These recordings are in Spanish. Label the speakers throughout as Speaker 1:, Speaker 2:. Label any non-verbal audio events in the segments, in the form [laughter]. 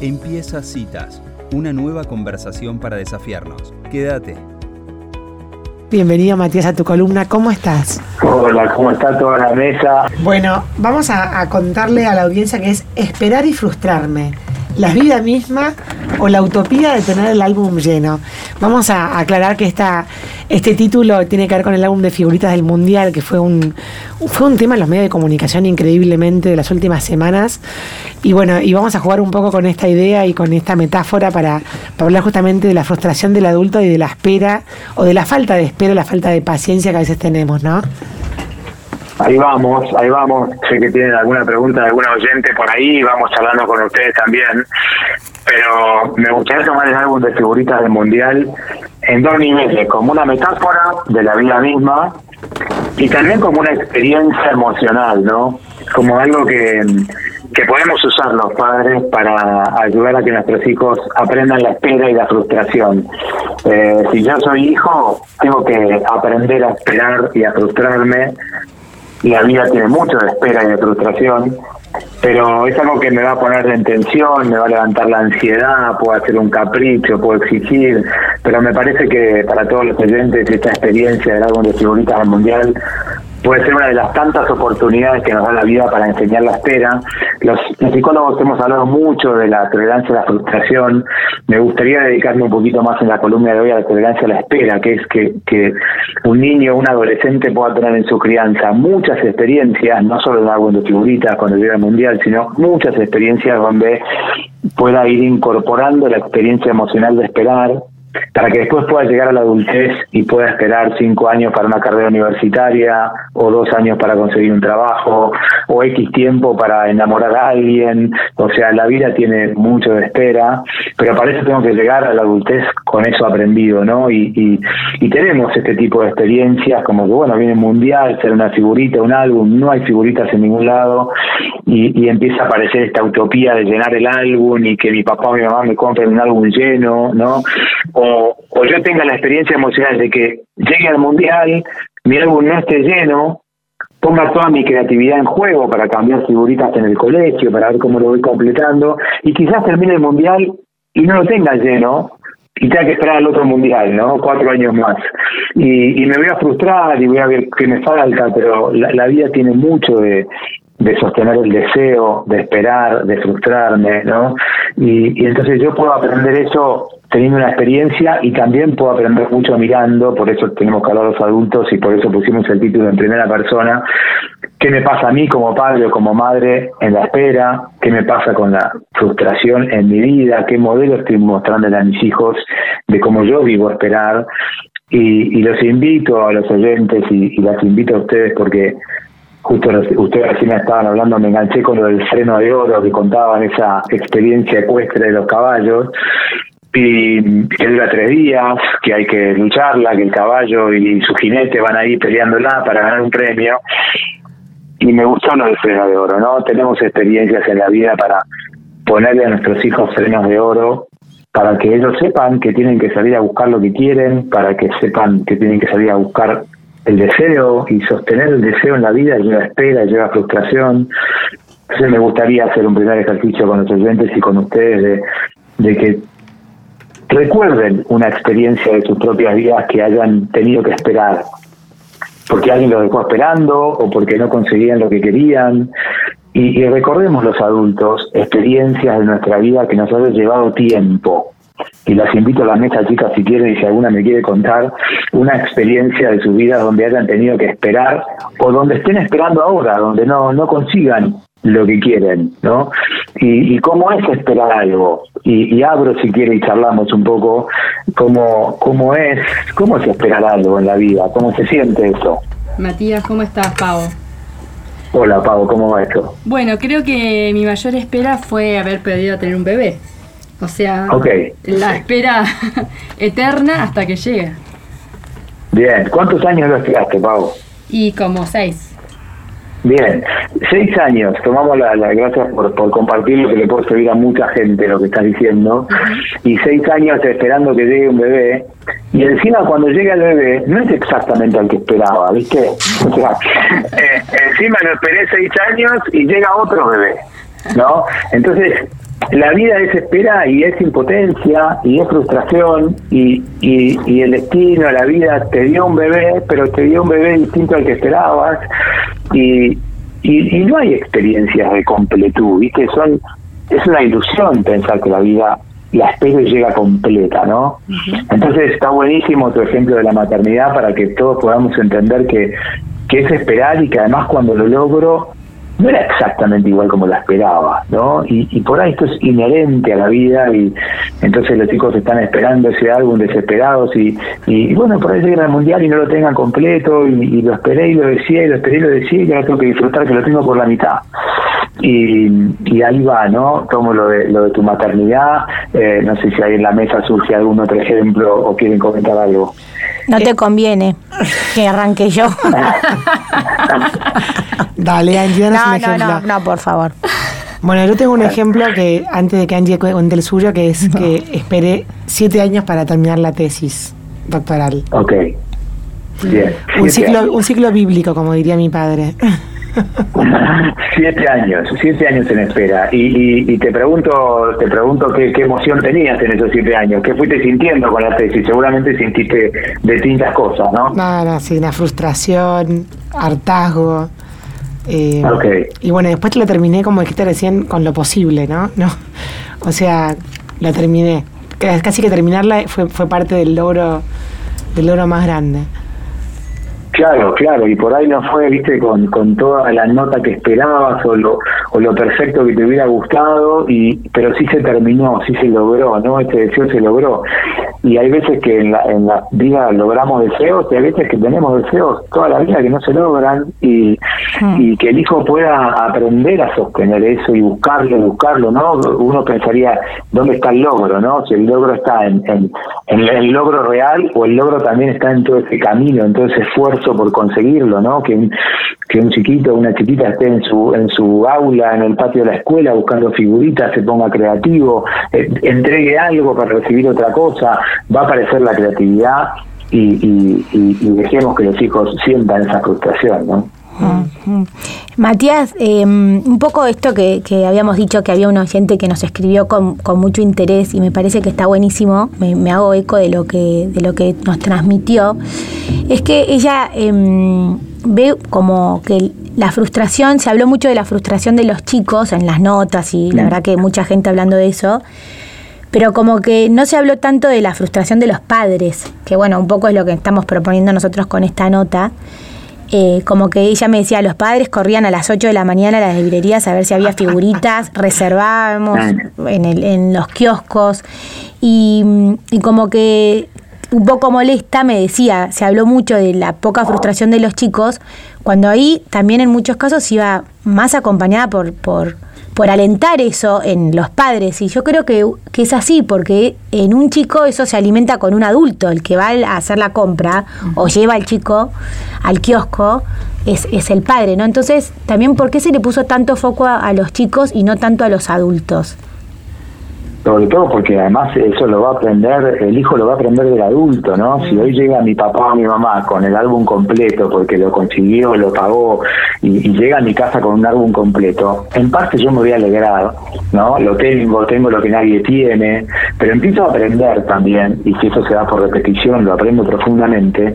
Speaker 1: Empieza Citas, una nueva conversación para desafiarnos. Quédate.
Speaker 2: Bienvenido Matías a tu columna, ¿cómo estás?
Speaker 3: Hola, ¿cómo está toda la mesa?
Speaker 2: Bueno, vamos a, contarle a la audiencia que es esperar y frustrarme la vida misma o la utopía de tener el álbum lleno. Vamos a aclarar que esta, este título tiene que ver con el álbum de figuritas del Mundial, que fue un, fue un tema en los medios de comunicación increíblemente de las últimas semanas. Y bueno, y vamos a jugar un poco con esta idea y con esta metáfora para, hablar justamente de la frustración del adulto y de la espera, o de la falta de espera, la falta de paciencia que a veces tenemos, ¿no?
Speaker 3: Ahí vamos, ahí vamos. Sé que tienen alguna pregunta de alguna oyente por ahí, vamos hablando con ustedes también. Pero me gustaría tomar el álbum de figuritas del Mundial en dos niveles, como una metáfora de la vida misma y también como una experiencia emocional, ¿no? Como algo que, que podemos usar los padres para ayudar a que nuestros hijos aprendan la espera y la frustración. Eh, si yo soy hijo, tengo que aprender a esperar y a frustrarme la vida tiene mucho de espera y de frustración, pero es algo que me va a poner en tensión, me va a levantar la ansiedad, puedo hacer un capricho, puedo exigir, pero me parece que para todos los oyentes esta experiencia del álbum de figuritas del mundial puede ser una de las tantas oportunidades que nos da la vida para enseñar la espera. Los, psicólogos hemos hablado mucho de la tolerancia a la frustración. Me gustaría dedicarme un poquito más en la columna de hoy a la tolerancia a la espera, que es que, que un niño o un adolescente pueda tener en su crianza muchas experiencias, no solo en el de figuritas cuando llega al mundial, sino muchas experiencias donde pueda ir incorporando la experiencia emocional de esperar, para que después pueda llegar a la adultez y pueda esperar cinco años para una carrera universitaria o dos años para conseguir un trabajo o X tiempo para enamorar a alguien. O sea, la vida tiene mucho de espera, pero para eso tengo que llegar a la adultez con eso aprendido, ¿no? Y, y, y tenemos este tipo de experiencias como que, bueno, viene mundial, ser una figurita, un álbum, no hay figuritas en ningún lado y, y empieza a aparecer esta utopía de llenar el álbum y que mi papá o mi mamá me compren un álbum lleno, ¿no? o, yo tenga la experiencia emocional de que llegue al mundial, mi álbum no esté lleno, ponga toda mi creatividad en juego para cambiar figuritas en el colegio, para ver cómo lo voy completando, y quizás termine el mundial y no lo tenga lleno, y tenga que esperar al otro mundial, ¿no? Cuatro años más. Y, y me voy a frustrar y voy a ver qué me falta, pero la vida tiene mucho de, de sostener el deseo, de esperar, de frustrarme, ¿no? Y, y entonces yo puedo aprender eso teniendo una experiencia y también puedo aprender mucho mirando, por eso tenemos que hablar los adultos y por eso pusimos el título en primera persona, qué me pasa a mí como padre o como madre en la espera, qué me pasa con la frustración en mi vida, qué modelo estoy mostrando a mis hijos de cómo yo vivo esperar. Y, y los invito a los oyentes y, y las invito a ustedes porque justo ustedes recién estaban hablando, me enganché con lo del freno de oro que contaban esa experiencia ecuestre de los caballos y que dura tres días, que hay que lucharla, que el caballo y su jinete van ahí peleándola para ganar un premio. Y me gustó lo del freno de oro, ¿no? Tenemos experiencias en la vida para ponerle a nuestros hijos frenos de oro, para que ellos sepan que tienen que salir a buscar lo que quieren, para que sepan que tienen que salir a buscar el deseo y sostener el deseo en la vida lleva espera, lleva frustración. Entonces me gustaría hacer un primer ejercicio con los oyentes y con ustedes de, que recuerden una experiencia de sus propias vidas que hayan tenido que esperar, porque alguien los dejó esperando o porque no conseguían lo que querían. Y, y recordemos los adultos experiencias de nuestra vida que nos han llevado tiempo. Y las invito a la mesa, chicas, si quieren y si alguna me quiere contar una experiencia de su vida donde hayan tenido que esperar o donde estén esperando ahora, donde no, no consigan lo que quieren, ¿no? Y, y cómo es esperar algo. Y, y, abro si quiere y charlamos un poco cómo, cómo es, cómo es esperar algo en la vida, cómo se siente eso.
Speaker 4: Matías, ¿cómo estás, Pavo?
Speaker 3: Hola, Pavo, ¿cómo va esto?
Speaker 4: Bueno, creo que mi mayor espera fue haber podido tener un bebé. O sea,
Speaker 3: okay.
Speaker 4: la espera [laughs] eterna hasta que llega.
Speaker 3: Bien, ¿cuántos años lo esperaste, Pavo?
Speaker 4: Y como seis.
Speaker 3: Bien, seis años, tomamos la, la gracias por, por compartir lo que le puedo servir a mucha gente lo que estás diciendo, y seis años esperando que llegue un bebé, y encima cuando llega el bebé, no es exactamente al que esperaba, ¿viste? O sea, [laughs] eh, encima lo esperé seis años y llega otro bebé, ¿no? Entonces, la vida es espera y es impotencia y es frustración y, y, el destino, la vida te dio un bebé, pero te dio un bebé distinto al que esperabas y, y, no hay experiencias de completud, ¿viste? Son, es una ilusión pensar que la vida la espera y llega completa, ¿no? Entonces está buenísimo tu ejemplo de la maternidad para que todos podamos entender que, que es esperar y que además cuando lo logro no era exactamente igual como la esperaba, ¿no? Y, por ahí esto es inherente a la vida y entonces los chicos están esperando ese álbum desesperados y, y bueno, por ahí llegan al mundial y no lo tengan completo y, lo esperé y lo decía y lo esperé y lo decía y ahora tengo que disfrutar que lo tengo por la mitad. Y, y ahí va, ¿no? Tomo lo de, lo de tu maternidad, eh, no sé si ahí en la mesa surge algún otro ejemplo o quieren comentar algo.
Speaker 5: No te conviene que arranque yo. [laughs]
Speaker 2: Dale, Angie,
Speaker 5: no, no, no, no, por favor.
Speaker 2: Bueno, yo tengo un ejemplo que antes de que Angie cuente el suyo, que es que esperé siete años para terminar la tesis doctoral.
Speaker 3: Ok. Bien.
Speaker 2: Un ciclo, un ciclo bíblico, como diría mi padre. [laughs]
Speaker 3: siete años, siete años en espera. Y, y, te pregunto, te pregunto qué, qué, emoción tenías en esos siete años, qué fuiste sintiendo con la tesis. Seguramente sintiste distintas cosas, ¿no?
Speaker 2: Nada, sí, una frustración, hartazgo. Eh, Y bueno, después la terminé, como dijiste recién, con lo posible, ¿no? [laughs] no O sea, la terminé. Casi que terminarla fue, fue parte del logro, del logro más grande.
Speaker 3: Claro, claro, y por ahí no fue, viste, con, con toda la nota que esperabas o lo, o lo perfecto que te hubiera gustado, y pero sí se terminó, sí se logró, ¿no? Este deseo se logró. Y hay veces que en la, en la vida logramos deseos, y hay veces que tenemos deseos toda la vida que no se logran, y, hmm. y que el hijo pueda aprender a sostener eso y buscarlo, buscarlo, ¿no? Uno pensaría, ¿dónde está el logro, no? Si el logro está en, en, en el logro real, o el logro también está en todo ese camino, en todo ese esfuerzo por conseguirlo, ¿no? Que, que un chiquito o una chiquita esté en su, en su aula, en el patio de la escuela, buscando figuritas, se ponga creativo, eh, entregue algo para recibir otra cosa, va a aparecer la creatividad y, y dejemos que los hijos sientan esa frustración, ¿no?
Speaker 5: Matías, em, un poco esto que, habíamos dicho que había un oyente que nos escribió con, mucho interés y me parece que está buenísimo, me, hago eco de lo que, de lo que nos transmitió, es que ella em, ve como que la frustración, se habló mucho de la frustración de los chicos en las notas y la verdad que mucha gente hablando de eso pero como que no se habló tanto de la frustración de los padres, que bueno, un poco es lo que estamos proponiendo nosotros con esta nota. Eh, como que ella me decía, los padres corrían a las 8 de la mañana a las librerías a ver si había figuritas, [laughs] reservábamos en, el, en los kioscos. Y, como que un poco molesta me decía, se habló mucho de la poca frustración de los chicos, cuando ahí también en muchos casos iba más acompañada por, por por alentar eso en los padres. Y yo creo que, es así, porque en un chico eso se alimenta con un adulto, el que va a hacer la compra o lleva al chico al kiosco. Es, es el padre, ¿no? Entonces, también, ¿por qué se le puso tanto foco a los chicos y no tanto a los adultos?
Speaker 3: Sobre todo porque además eso lo va a aprender, el hijo lo va a aprender del adulto, ¿no? Si hoy llega mi papá o mi mamá con el álbum completo porque lo consiguió, lo pagó y, llega a mi casa con un álbum completo, en parte yo me voy a alegrar, ¿no? Lo tengo, tengo lo que nadie tiene, pero empiezo a aprender también, y si eso se da por repetición, lo aprendo profundamente,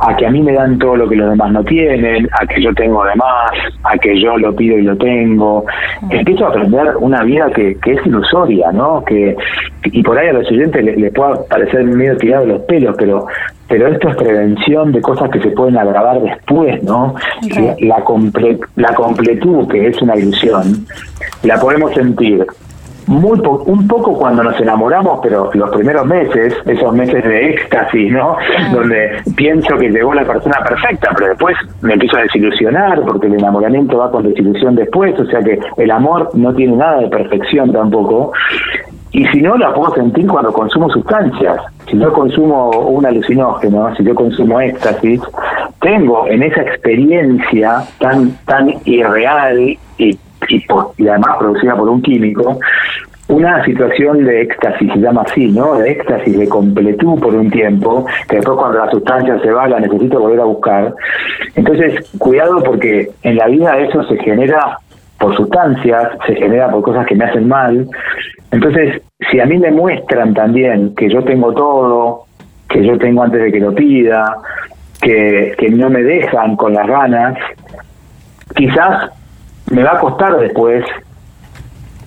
Speaker 3: a que a mí me dan todo lo que los demás no tienen, a que yo tengo de más, a que yo lo pido y lo tengo. Empiezo a aprender una vida que, que es ilusoria, ¿no? Que y por ahí a los oyentes les, les pueda parecer medio tirado de los pelos, pero pero esto es prevención de cosas que se pueden agravar después, ¿no? La, comple la completud, que es una ilusión, la podemos sentir muy un poco cuando nos enamoramos, pero los primeros meses, esos meses de éxtasis, ¿no? Donde pienso que llegó la persona perfecta, pero después me empiezo a desilusionar porque el enamoramiento va con desilusión después, o sea que el amor no tiene nada de perfección tampoco. Y si no, la puedo sentir cuando consumo sustancias. Si yo consumo un alucinógeno, si yo consumo éxtasis, tengo en esa experiencia tan tan irreal y, y, y además producida por un químico, una situación de éxtasis, se llama así, ¿no? De éxtasis, de completud por un tiempo, que después cuando la sustancia se va la necesito volver a buscar. Entonces, cuidado porque en la vida eso se genera por sustancias, se genera por cosas que me hacen mal. Entonces, si a mí me muestran también que yo tengo todo, que yo tengo antes de que lo pida, que, que no me dejan con las ganas, quizás me va a costar después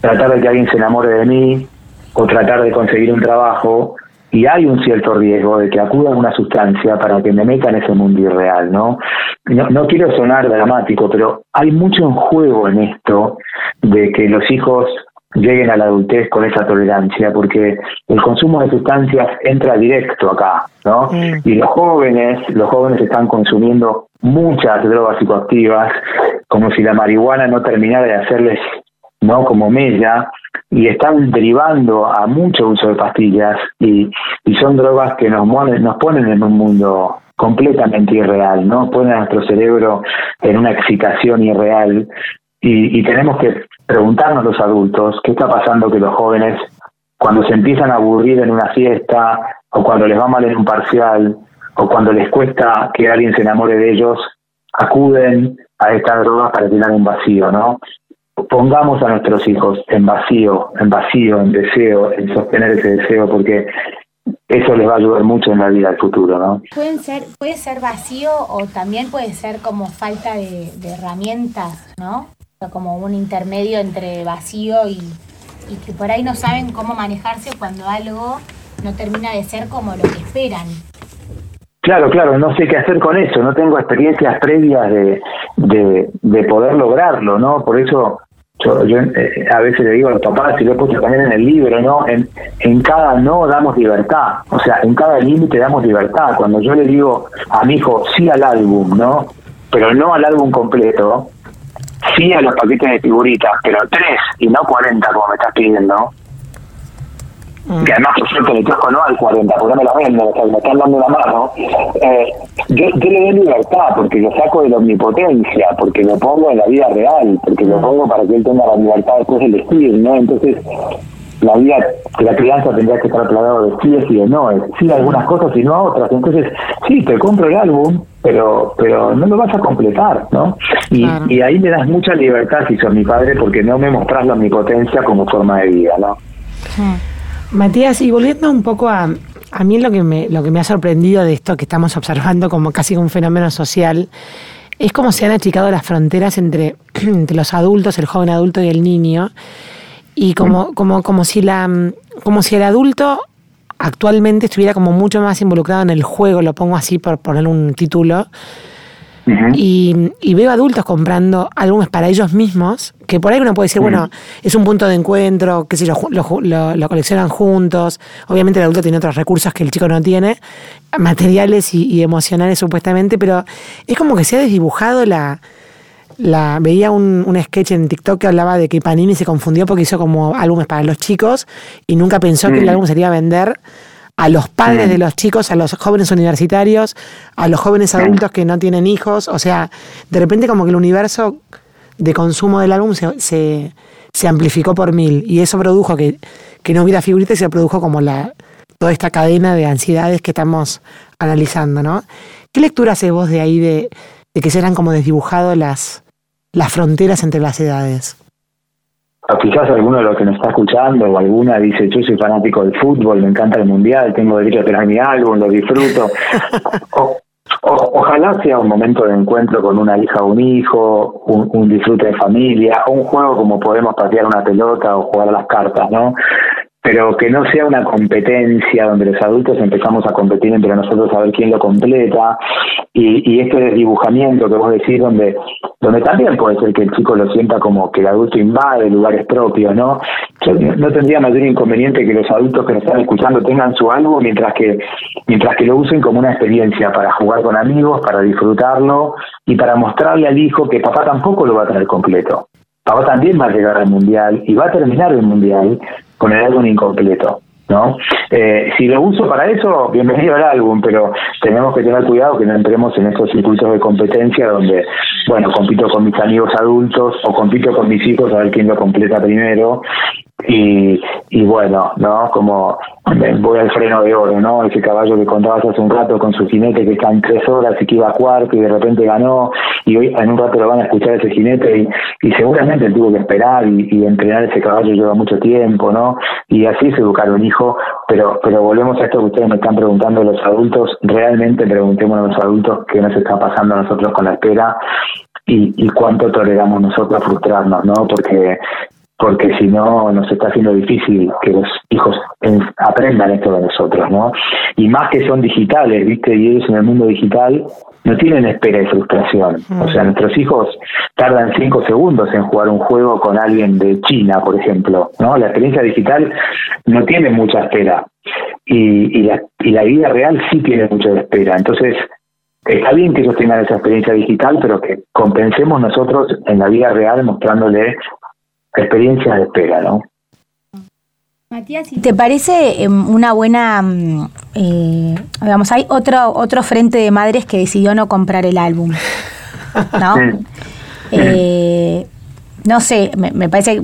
Speaker 3: tratar de que alguien se enamore de mí o tratar de conseguir un trabajo y hay un cierto riesgo de que acuda a una sustancia para que me meta en ese mundo irreal, ¿no? ¿no? No quiero sonar dramático, pero hay mucho en juego en esto de que los hijos lleguen a la adultez con esa tolerancia, porque el consumo de sustancias entra directo acá, ¿no? Y los jóvenes, los jóvenes están consumiendo muchas drogas psicoactivas, como si la marihuana no terminara de hacerles, ¿no? Como mella, y están derivando a mucho uso de pastillas y, y son drogas que nos, nos ponen en un mundo completamente irreal, ¿no? Ponen a nuestro cerebro en una excitación irreal y, y tenemos que preguntarnos los adultos qué está pasando que los jóvenes cuando se empiezan a aburrir en una fiesta o cuando les va mal en un parcial o cuando les cuesta que alguien se enamore de ellos, acuden a estas drogas para llenar un vacío, ¿no? pongamos a nuestros hijos en vacío, en vacío, en deseo, en sostener ese deseo, porque eso les va a ayudar mucho en la vida del futuro, ¿no?
Speaker 5: Pueden ser, puede ser vacío o también puede ser como falta de, herramientas, ¿no? Como un intermedio entre vacío y, y que por ahí no saben cómo manejarse cuando algo no termina de ser como lo que esperan.
Speaker 3: Claro, claro, no sé qué hacer con eso, no tengo experiencias previas de, de, de poder lograrlo, ¿no? Por eso yo, yo eh, a veces le digo a los papás, y lo he puesto también en el libro, ¿no? En, en cada no damos libertad, o sea, en cada límite damos libertad. Cuando yo le digo a mi hijo sí al álbum, ¿no? Pero no al álbum completo, sí a los paquetes de figuritas, pero tres y no cuarenta como me estás pidiendo, Mm. que además por cierto le toco no al 40, porque no me la vendo, me están dando la mano, eh, yo, yo, le doy libertad porque lo saco de la omnipotencia, porque lo pongo en la vida real, porque lo mm. pongo para que él tenga la libertad después de elegir, ¿no? Entonces, la vida, la crianza tendría que estar plagado de sí y de no, sí a algunas cosas y no a otras. Entonces, sí, te compro el álbum, pero pero no lo vas a completar, ¿no? Y, y ahí me das mucha libertad si sos mi padre porque no me mostrás la omnipotencia como forma de vida, ¿no?
Speaker 2: Matías, y volviendo un poco a, a mí lo que, me, lo que me ha sorprendido de esto que estamos observando como casi un fenómeno social, es cómo se han achicado las fronteras entre, [clears throat] entre los adultos, el joven adulto y el niño, y como, como, como, si la, como si el adulto actualmente estuviera como mucho más involucrado en el juego, lo pongo así por poner un título, y, veo adultos comprando álbumes para ellos mismos, que por ahí uno puede decir, bueno, es un punto de encuentro, qué sé yo, lo, coleccionan juntos. Obviamente el adulto tiene otros recursos que el chico no tiene, materiales y, emocionales supuestamente, pero es como que se ha desdibujado la... La, veía un, un, sketch en TikTok que hablaba de que Panini se confundió porque hizo como álbumes para los chicos y nunca pensó que el álbum sería a vender a los padres de los chicos, a los jóvenes universitarios, a los jóvenes adultos que no tienen hijos. O sea, de repente como que el universo de consumo del álbum se, se, amplificó por mil y eso produjo que, que no hubiera figuritas y se produjo como la toda esta cadena de ansiedades que estamos analizando, ¿no? ¿Qué lectura hace vos de ahí de, de que se eran como desdibujado las, las fronteras entre las edades?
Speaker 3: quizás alguno de los que nos está escuchando o alguna dice, yo soy fanático del fútbol, me encanta el mundial, tengo derecho a tener mi álbum, lo disfruto. [laughs] ojalá sea un momento de encuentro con una hija o un hijo, un, un disfrute de familia, o un juego como podemos patear una pelota o jugar a las cartas, ¿no? Pero que no sea una competencia donde los adultos empezamos a competir entre nosotros a ver quién lo completa y, y este desdibujamiento que vos decís donde donde también puede ser que el chico lo sienta como que el adulto invade lugares propios, ¿no? No tendría mayor inconveniente que los adultos que nos están escuchando tengan su algo mientras que mientras que lo usen como una experiencia para jugar con amigos, para disfrutarlo y para mostrarle al hijo que papá tampoco lo va a traer completo. Papá también va a llegar al mundial y va a terminar el mundial con el álbum incompleto. ¿no? Eh, si lo uso para eso, bienvenido al álbum, pero tenemos que tener cuidado que no entremos en esos circuitos de competencia donde, bueno, compito con mis amigos adultos o compito con mis hijos a ver quién lo completa primero y, y bueno, ¿no? Como voy al freno de oro, ¿no? Ese caballo que contabas hace un rato con su jinete que está en tres horas y que iba a cuarto y de repente ganó y hoy en un rato lo van a escuchar ese jinete y, y seguramente tuvo que esperar y, entrenar ese caballo lleva mucho tiempo, ¿no? Y así es educar un hijo, pero pero volvemos a esto que ustedes me están preguntando los adultos, realmente preguntemos a los adultos qué nos está pasando a nosotros con la espera y, y cuánto toleramos nosotros frustrarnos, ¿no? Porque porque si no nos está haciendo difícil que los hijos aprendan esto de nosotros, ¿no? Y más que son digitales, ¿viste? Y ellos en el mundo digital no tienen espera y frustración. O sea, nuestros hijos tardan cinco segundos en jugar un juego con alguien de China, por ejemplo, ¿no? La experiencia digital no tiene mucha espera y, y, la, y la vida real sí tiene mucha espera. Entonces, está bien que ellos tengan esa experiencia digital, pero que compensemos nosotros en la vida real mostrándole experiencias de espera, ¿no?
Speaker 5: Matías, ¿te parece em, una buena, mm, eh, digamos, hay otro otro frente de madres que decidió no comprar el álbum, ¿no? [laughs] Eh, no sé, me, parece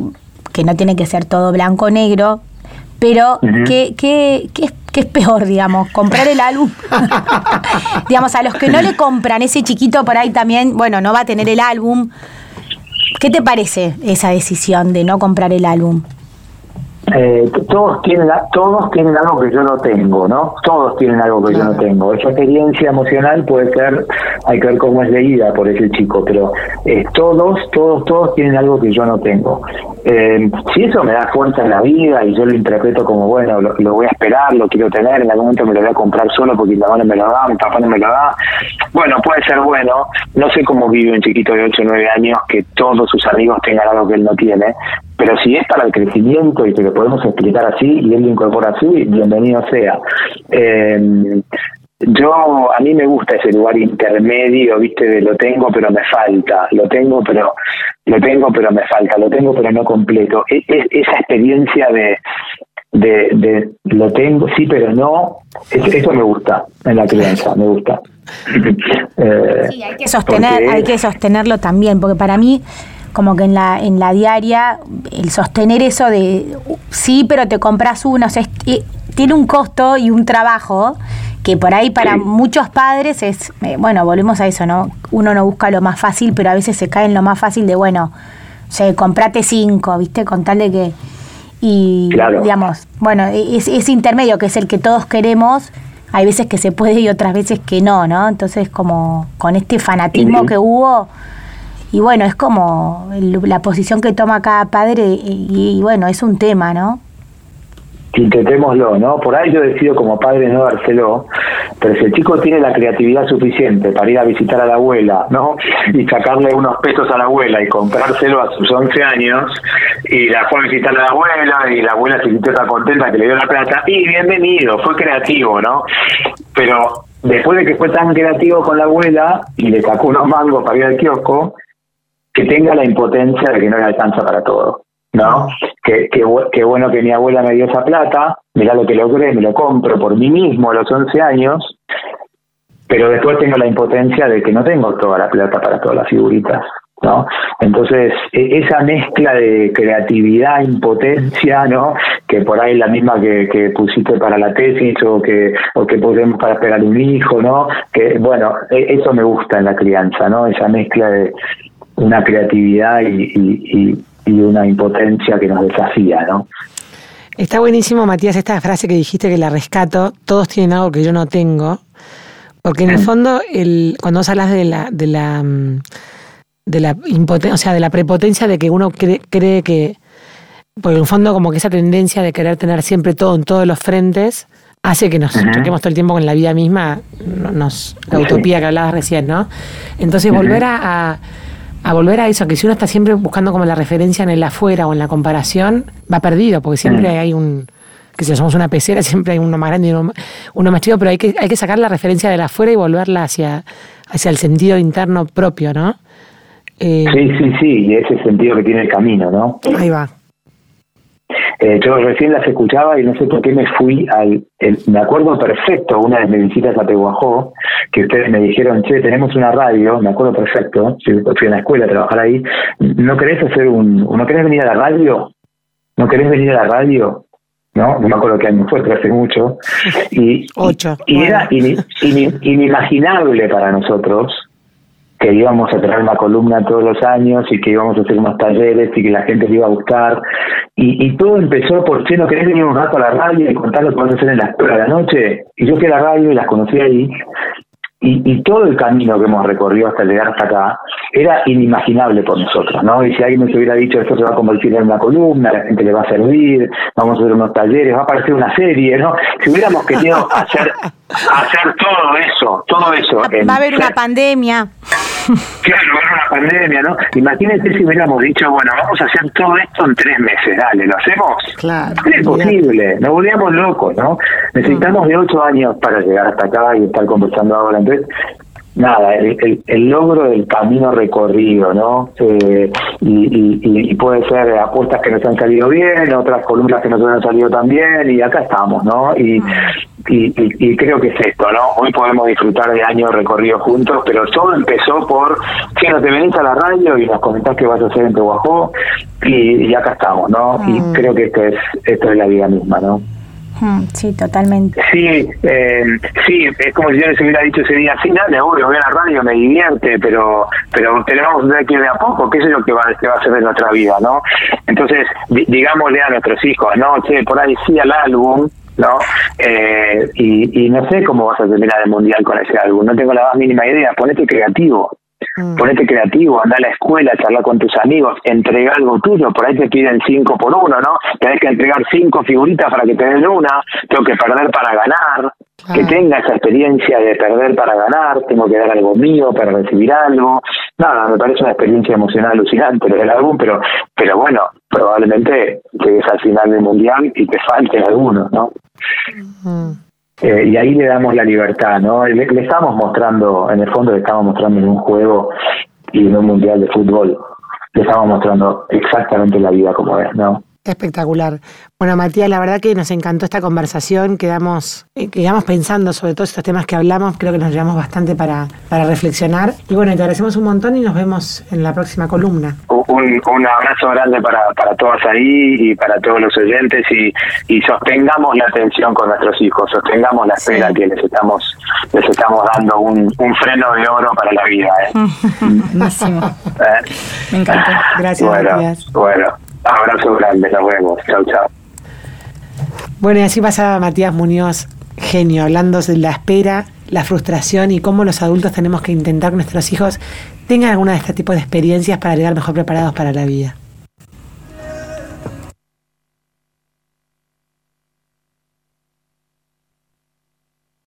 Speaker 5: que no tiene que ser todo blanco o negro, pero ¿qué, qué, qué, es, peor, digamos? ¿Comprar el álbum? [laughs] digamos, a los que no le compran, ese chiquito por ahí también, bueno, no va a tener el álbum, ¿Qué te parece esa decisión de no comprar el álbum?
Speaker 3: Eh, todos tienen todos tienen algo que yo no tengo, ¿no? Todos tienen algo que yo no tengo. Esa experiencia emocional puede ser, hay que ver cómo es leída por ese chico, pero eh, todos, todos, todos tienen algo que yo no tengo. Eh, si eso me da fuerza en la vida y yo lo interpreto como, bueno, lo, voy a esperar, lo quiero tener, en algún momento me lo voy a comprar solo porque mi mamá no me lo da, mi papá no me lo da, bueno, puede ser bueno. No sé cómo vive un chiquito de 8 o 9 años que todos sus amigos tengan algo que él no tiene, pero si es para el crecimiento y que lo podemos explicar así y él lo incorpora así, bienvenido sea. Eh, yo, a mí me gusta ese lugar intermedio, viste, de lo tengo pero me falta, lo tengo pero lo tengo pero me falta, lo tengo pero no completo. E, e, esa experiencia de, de, de, lo tengo, sí pero no, eso, me gusta en la crianza, me gusta. [laughs]
Speaker 5: Eh, sí, hay que sostener, hay que sostenerlo también, porque para mí como que en la, en la diaria, el sostener eso de sí, pero te compras uno, o sea, tiene un costo y un trabajo que por ahí para muchos padres es, eh, bueno, volvemos a eso, ¿no? Uno no busca lo más fácil, pero a veces se cae en lo más fácil de, bueno, o sea, comprate cinco, ¿viste? Con tal de que... Y, digamos, bueno, e, ese intermedio que es el que todos queremos, hay veces que se puede y otras veces que no, ¿no? Entonces, como con este fanatismo que hubo, y bueno, es como la posición que toma cada padre y, bueno, es un tema, ¿no?
Speaker 3: Intentémoslo, ¿no? Por ahí yo decido como padre no dárselo, pero si el chico tiene la creatividad suficiente para ir a visitar a la abuela, ¿no? Y sacarle unos pesos a la abuela y comprárselo a sus 11 años, y la fue a visitar a la abuela, y la abuela se sintió tan contenta que le dio la plata, y bienvenido, fue creativo, ¿no? Pero después de que fue tan creativo con la abuela y le sacó unos mangos para ir al kiosco, que tenga la impotencia de que no le alcanza para todo. ¿no? Que, que, bueno que mi abuela me dio esa plata, mirá lo que logré, me lo compro por mí mismo a los 11 años, pero después tengo la impotencia de que no tengo toda la plata para todas las figuritas. ¿no? Entonces, e, esa mezcla de creatividad, impotencia, ¿no? Que por ahí es la misma que, que pusiste para la tesis o que, o que podemos para esperar un hijo, ¿no? Que, bueno, e, eso me gusta en la crianza, ¿no? Esa mezcla de, una creatividad y, una impotencia que nos desafía, ¿no?
Speaker 2: Está buenísimo, Matías, esta frase que dijiste que la rescato, todos tienen algo que yo no tengo, porque en el fondo, el, cuando vos hablas de la, de la, mm, de la impotencia, o sea, de la prepotencia de que uno cree, cree que, por en el fondo como que esa tendencia de querer tener siempre todo en todos los frentes, hace que nos toquemos todo el tiempo con la vida misma, nos, la utopía que hablabas recién, ¿no? Entonces volver a a volver a eso, que si uno está siempre buscando como la referencia en el afuera o en la comparación, va perdido, porque siempre mm. hay un, que si somos una pecera, [laughs] siempre hay uno más grande y uno, más chico, pero hay que, hay que sacar la referencia del afuera y volverla hacia, hacia el sentido interno propio, ¿no?
Speaker 3: Eh, sí, sí, sí, y ese sentido que tiene el camino, ¿no?
Speaker 2: Ahí va.
Speaker 3: Eh, yo recién las escuchaba y no sé por qué me fui al... me acuerdo perfecto una de mis visitas a Tehuajó, que ustedes me dijeron, che, tenemos una radio, me acuerdo perfecto, fui a la escuela a trabajar ahí, ¿no querés hacer un... ¿no querés venir a la radio? ¿no querés venir a la radio? ¿no? No me acuerdo qué año fue, pero hace mucho. Y,
Speaker 2: Ocho.
Speaker 3: y, era inimaginable para nosotros que íbamos a tener una columna todos los años y que íbamos a hacer unos talleres y que la gente le iba a gustar. Y, y todo empezó por, che, ¿no querés venir un rato a la radio y contar lo que vas a hacer en la, noche? Y yo fui a la radio y las conocí ahí y, todo el camino que hemos recorrido hasta llegar hasta acá era inimaginable por nosotros, ¿no? Y si alguien nos hubiera dicho esto se va a convertir en una columna, la gente le va a servir, vamos a hacer unos talleres, va a aparecer una serie, ¿no? Si hubiéramos querido hacer [laughs] hacer todo eso, todo eso.
Speaker 5: Va, a haber una pandemia.
Speaker 3: Claro, va a haber una pandemia, ¿no? Imagínense si hubiéramos dicho, bueno, vamos a hacer todo esto en tres meses, dale, ¿lo hacemos?
Speaker 2: Claro.
Speaker 3: Es posible, nos volvíamos locos, ¿no? Necesitamos de ocho años para llegar hasta acá y estar conversando ahora. Entonces, nada, el, el, logro del camino recorrido, ¿no? Eh, y, y, puede ser apuestas que nos han salido bien, otras columnas que nos han salido también, y acá estamos, ¿no? Y, y, y, creo que es esto, ¿no? Hoy podemos disfrutar de años recorridos juntos, pero todo empezó por, si no te venís a la radio y nos comentás qué vas a hacer en Tehuajó, y, y acá estamos, ¿no? Y mm. creo que esto es, esto es la vida misma, ¿no?
Speaker 5: Sí, totalmente.
Speaker 3: Sí, eh, sí, es como si yo les hubiera dicho ese día, sí, dale, obvio, voy a la radio, me divierte, pero pero tenemos que ir de a poco, qué es lo que va, que va a ser de nuestra vida, ¿no? Entonces, digámosle a nuestros hijos, ¿no? Che, por ahí sí al álbum, ¿no? Eh, y, y no sé cómo vas a terminar el mundial con ese álbum, no tengo la más mínima idea, ponete creativo. Mm. Ponete creativo, anda a la escuela, charla con tus amigos, entrega algo tuyo, por ahí te piden cinco por uno, ¿no? Tenés que entregar cinco figuritas para que te den una, tengo que perder para ganar, que tenga esa experiencia de perder para ganar, tengo que dar algo mío para recibir algo. Nada, me parece una experiencia emocional alucinante lo del álbum, pero, pero bueno, probablemente llegues al final del mundial y te falten algunos, ¿no? Mm. Eh, y ahí le damos la libertad, ¿no? Le, le, estamos mostrando, en el fondo le estamos mostrando en un juego y en un mundial de fútbol, le estamos mostrando exactamente la vida como es, ¿no?
Speaker 2: Espectacular. Bueno, Matías, la verdad que nos encantó esta conversación, quedamos, eh, quedamos pensando sobre todos estos temas que hablamos, creo que nos llevamos bastante para, para reflexionar. Y bueno, te agradecemos un montón y nos vemos en la próxima columna.
Speaker 3: Un, un abrazo grande para, para todas ahí y para todos los oyentes y, y sostengamos la atención con nuestros hijos, sostengamos la espera que les estamos, les estamos dando un, un freno de oro para la vida. ¿eh? [laughs]
Speaker 5: ¿Eh? Me encanta.
Speaker 2: Gracias, Matías.
Speaker 3: Bueno. Abrazo grande, nos vemos. Chao, chao.
Speaker 2: Bueno, y así pasa Matías Muñoz, genio, hablando de la espera, la frustración y cómo los adultos tenemos que intentar que nuestros hijos tengan alguna de este tipo de experiencias para llegar mejor preparados para la vida.